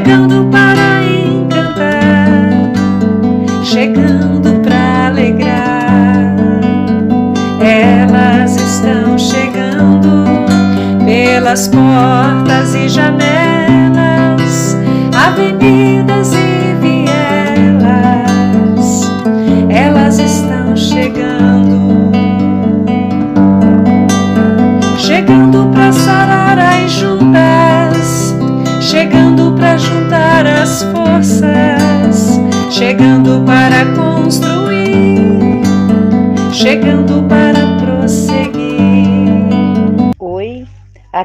chegando para encantar, chegando para alegrar. Elas estão chegando pelas portas e janelas,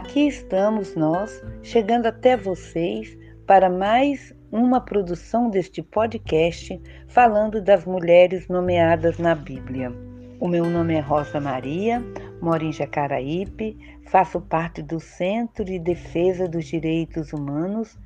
aqui estamos nós, chegando até vocês para mais uma produção deste podcast falando das mulheres nomeadas na Bíblia. O meu nome é Rosa Maria, moro em Jacaraípe, faço parte do Centro de Defesa dos Direitos Humanos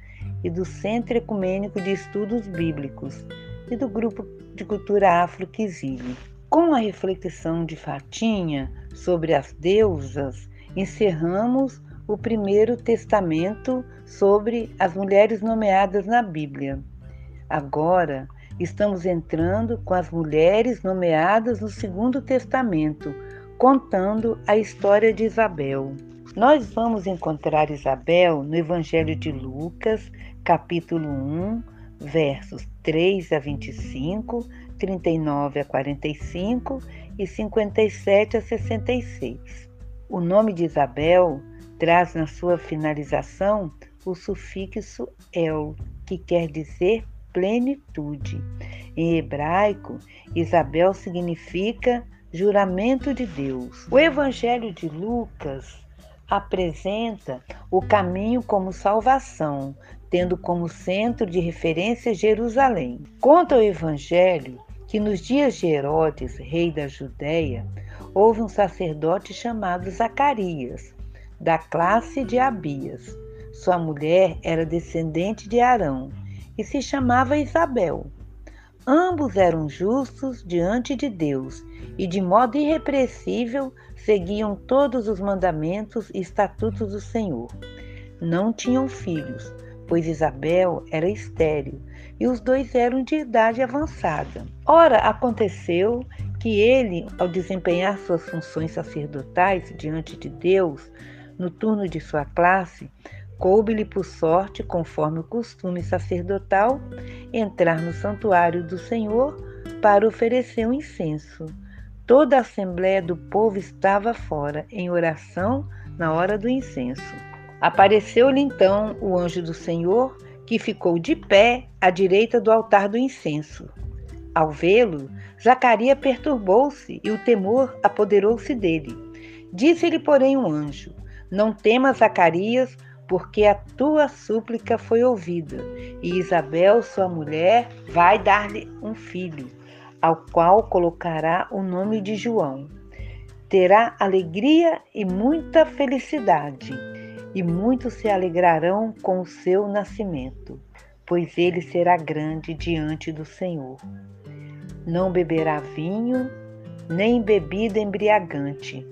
e do Centro Ecumênico de Estudos Bíblicos e do Grupo de Cultura Afro Kizili. Com a reflexão de Fatinha sobre as deusas, encerramos o primeiro testamento sobre as mulheres nomeadas na Bíblia. Agora estamos entrando com as mulheres nomeadas no Segundo Testamento, contando a história de Isabel. Nós vamos encontrar Isabel no Evangelho de Lucas, capítulo 1, versos 3 a 25, 39 a 45 e 57 a 66. O nome de Isabel traz na sua finalização o sufixo el, que quer dizer plenitude. Em hebraico, Isabel significa juramento de Deus. O Evangelho de Lucas apresenta o caminho como salvação, tendo como centro de referência Jerusalém. Conta o Evangelho que nos dias de Herodes, rei da Judéia, houve um sacerdote chamado Zacarias, da classe de Abias. Sua mulher era descendente de Arão e se chamava Isabel. Ambos eram justos diante de Deus e, de modo irrepreensível, seguiam todos os mandamentos e estatutos do Senhor. Não tinham filhos, pois Isabel era estéril e os dois eram de idade avançada. Ora, aconteceu que ele, ao desempenhar suas funções sacerdotais diante de Deus, no turno de sua classe, coube-lhe por sorte, conforme o costume sacerdotal, entrar no santuário do Senhor para oferecer um incenso. Toda a assembléia do povo estava fora, em oração, na hora do incenso. Apareceu-lhe então o anjo do Senhor, que ficou de pé à direita do altar do incenso. Ao vê-lo, Zacarias perturbou-se e o temor apoderou-se dele. Disse-lhe, porém, o um anjo: Não temas, Zacarias, porque a tua súplica foi ouvida, e Isabel, sua mulher, vai dar-lhe um filho, ao qual colocará o nome de João. Terá alegria e muita felicidade, e muitos se alegrarão com o seu nascimento, pois ele será grande diante do Senhor. Não beberá vinho, nem bebida embriagante,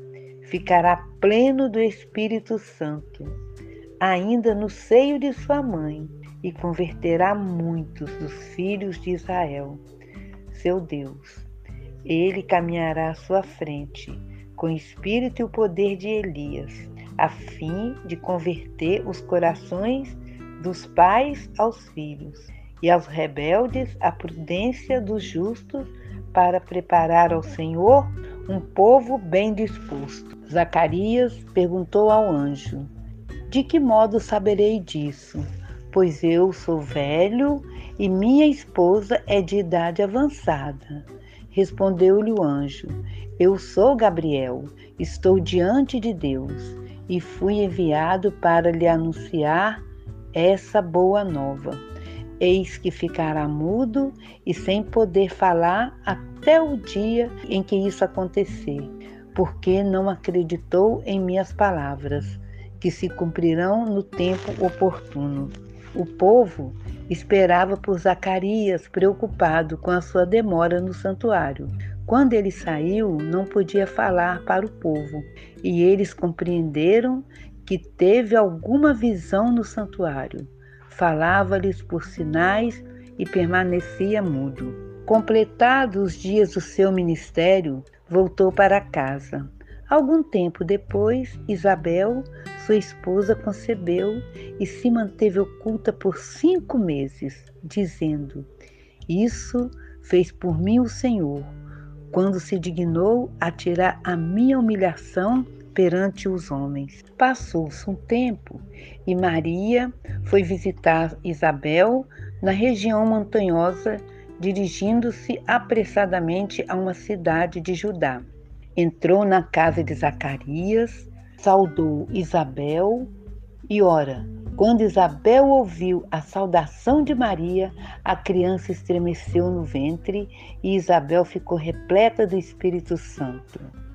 ficará pleno do Espírito Santo ainda no seio de sua mãe, e converterá muitos dos filhos de Israel, seu Deus. Ele caminhará à sua frente, com o espírito e o poder de Elias, a fim de converter os corações dos pais aos filhos, e aos rebeldes a prudência dos justos, para preparar ao Senhor um povo bem disposto. Zacarias perguntou ao anjo: De que modo saberei disso? Pois eu sou velho e minha esposa é de idade avançada. Respondeu-lhe o anjo: Eu sou Gabriel, estou diante de Deus e fui enviado para lhe anunciar essa boa nova. Eis que ficará mudo e sem poder falar até o dia em que isso acontecer, porque não acreditou em minhas palavras, que se cumprirão no tempo oportuno. O povo esperava por Zacarias, preocupado com a sua demora no santuário. Quando ele saiu, não podia falar para o povo, e eles compreenderam que teve alguma visão no santuário. Falava-lhes por sinais e permanecia mudo. Completados os dias do seu ministério, voltou para casa. Algum tempo depois, Isabel, sua esposa, concebeu e se manteve oculta por cinco meses, dizendo: Isso fez por mim o Senhor, quando se dignou a tirar a minha humilhação perante os homens. Passou-se um tempo e Maria foi visitar Isabel na região montanhosa, dirigindo-se apressadamente a uma cidade de Judá. Entrou na casa de Zacarias, saudou Isabel e, ora, quando Isabel ouviu a saudação de Maria, a criança estremeceu no ventre e Isabel ficou repleta do Espírito Santo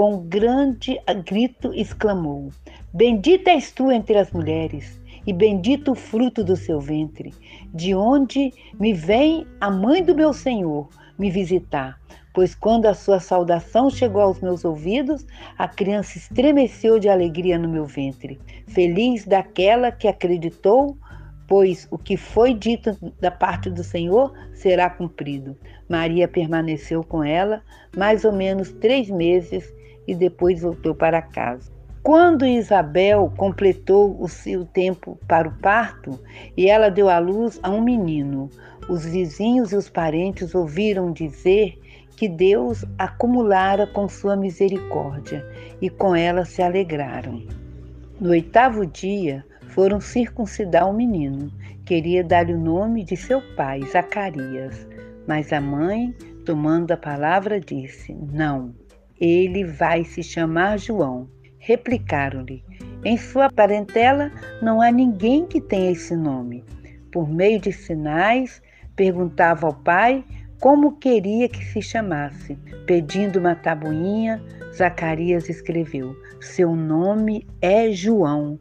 com grande grito exclamou: Bendita és tu entre as mulheres, e bendito o fruto do seu ventre, de onde me vem a mãe do meu Senhor me visitar. Pois quando a sua saudação chegou aos meus ouvidos, a criança estremeceu de alegria no meu ventre. Feliz daquela que acreditou, pois o que foi dito da parte do Senhor será cumprido. Maria permaneceu com ela mais ou menos três meses e depois voltou para casa. Quando Isabel completou o seu tempo para o parto e ela deu à luz a um menino, os vizinhos e os parentes ouviram dizer que Deus acumulara com sua misericórdia e com ela se alegraram. No oitavo dia, foram circuncidar o menino. Queria dar-lhe o nome de seu pai, Zacarias. Mas a mãe, tomando a palavra, disse: Não, ele vai se chamar João. Replicaram-lhe: Em sua parentela não há ninguém que tenha esse nome. Por meio de sinais, perguntava ao pai como queria que se chamasse. Pedindo uma tabuinha, Zacarias escreveu: Seu nome é João.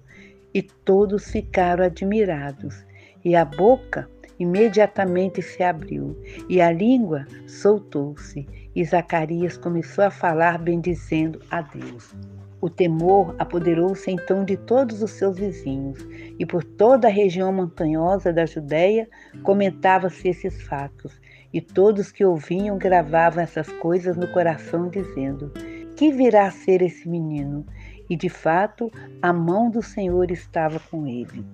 E todos ficaram admirados. E a boca imediatamente se abriu, e a língua soltou-se, e Zacarias começou a falar bendizendo a Deus. O temor apoderou-se então de todos os seus vizinhos, e por toda a região montanhosa da Judéia comentava-se esses fatos, e todos que ouviam gravavam essas coisas no coração, dizendo: Que virá a ser esse menino? E de fato, a mão do Senhor estava com ele.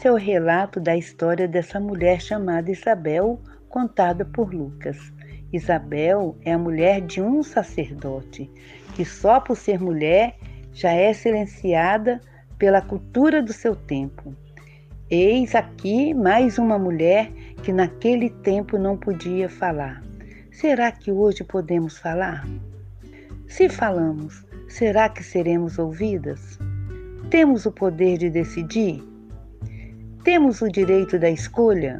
Esse é o relato da história dessa mulher chamada Isabel, contada por Lucas. Isabel é a mulher de um sacerdote, que só por ser mulher já é silenciada pela cultura do seu tempo. Eis aqui mais uma mulher que naquele tempo não podia falar. Será que hoje podemos falar? Se falamos, será que seremos ouvidas? Temos o poder de decidir? Temos o direito da escolha?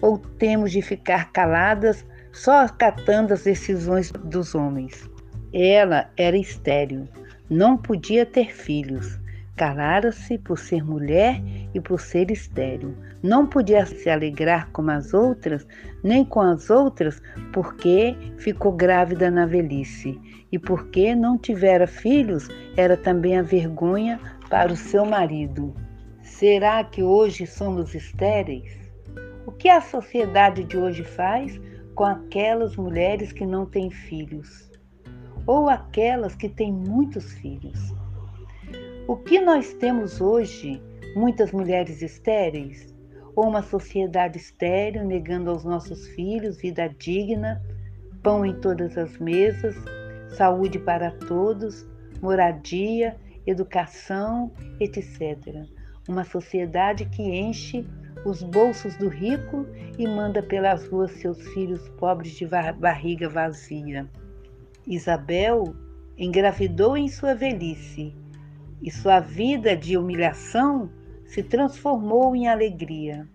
Ou temos de ficar caladas só acatando as decisões dos homens? Ela era estéril, não podia ter filhos. Calara-se por ser mulher e por ser estéril. Não podia se alegrar como as outras, nem com as outras, porque ficou grávida na velhice. E porque não tivera filhos, era também a vergonha para o seu marido. Será que hoje somos estéreis? O que a sociedade de hoje faz com aquelas mulheres que não têm filhos? Ou aquelas que têm muitos filhos? O que nós temos hoje Muitas mulheres estéreis? Ou uma sociedade estéril negando aos nossos filhos vida digna, pão em todas as mesas, saúde para todos, moradia, educação, etc. Uma sociedade que enche os bolsos do rico e manda pelas ruas seus filhos pobres de barriga vazia. Isabel engravidou em sua velhice e sua vida de humilhação se transformou em alegria.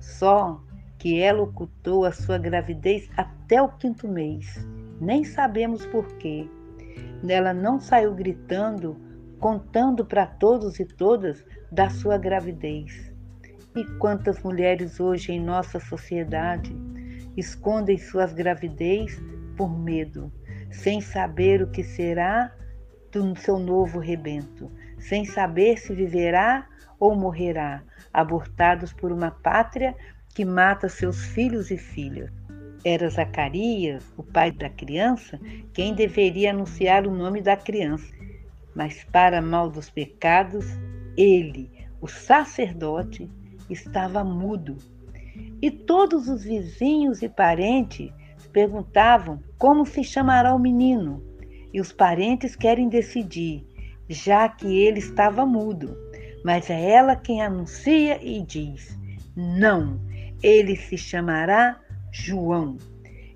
Só que ela ocultou a sua gravidez até o quinto mês. Nem sabemos por quê. Ela não saiu gritando, contando para todos e todas da sua gravidez. E quantas mulheres hoje em nossa sociedade escondem suas gravidez por medo, sem saber o que será do seu novo rebento, sem saber se viverá ou morrerá, abortados por uma pátria que mata seus filhos e filhas. Era Zacarias, o pai da criança, quem deveria anunciar o nome da criança. Mas, para mal dos pecados, ele, o sacerdote, estava mudo. E todos os vizinhos e parentes perguntavam como se chamará o menino. E os parentes querem decidir, já que ele estava mudo. Mas é ela quem anuncia e diz: Não, ele se chamará João.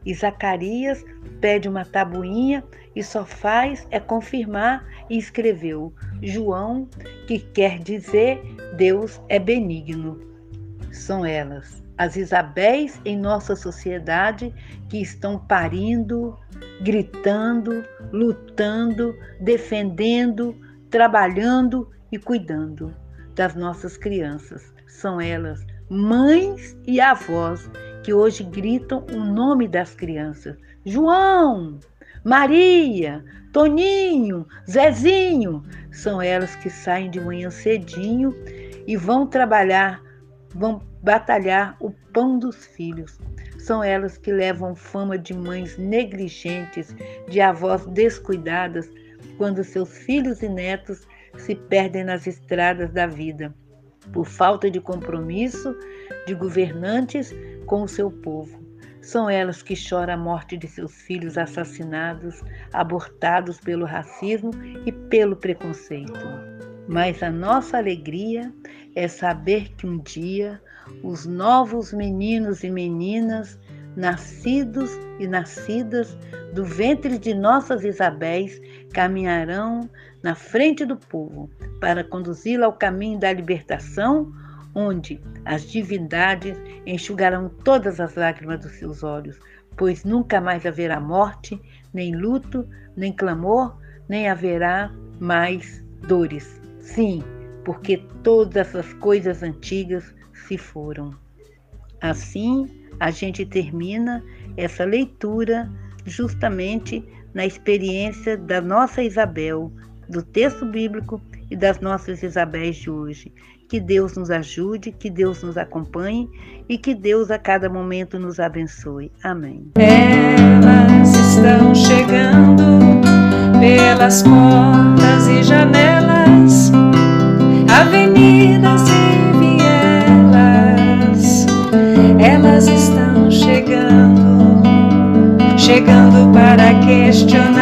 E Zacarias pede uma tabuinha e só faz é confirmar e escreveu João, que quer dizer Deus é benigno. São elas, as Isabéis em nossa sociedade que estão parindo, gritando, lutando, defendendo, trabalhando e cuidando das nossas crianças. São elas, mães e avós, que hoje gritam o nome das crianças: João, Maria, Toninho, Zezinho. São elas que saem de manhã cedinho e vão trabalhar, vão batalhar o pão dos filhos. São elas que levam fama de mães negligentes, de avós descuidadas, quando seus filhos e netos se perdem nas estradas da vida, por falta de compromisso de governantes com o seu povo. São elas que choram a morte de seus filhos assassinados, abortados pelo racismo e pelo preconceito. Mas a nossa alegria é saber que um dia os novos meninos e meninas, nascidos e nascidas do ventre de nossas Isabéis, caminharão na frente do povo para conduzi-lo ao caminho da libertação, onde as divindades enxugarão todas as lágrimas dos seus olhos, pois nunca mais haverá morte, nem luto, nem clamor, nem haverá mais dores. Sim, porque todas as coisas antigas se foram. Assim, a gente termina essa leitura justamente na experiência da nossa Isabel, do texto bíblico e das nossas Isabéis de hoje. Que Deus nos ajude, que Deus nos acompanhe e que Deus a cada momento nos abençoe. Amém. Elas estão chegando pelas portas e janelas, avenidas e vielas. Elas estão chegando, chegando para questionar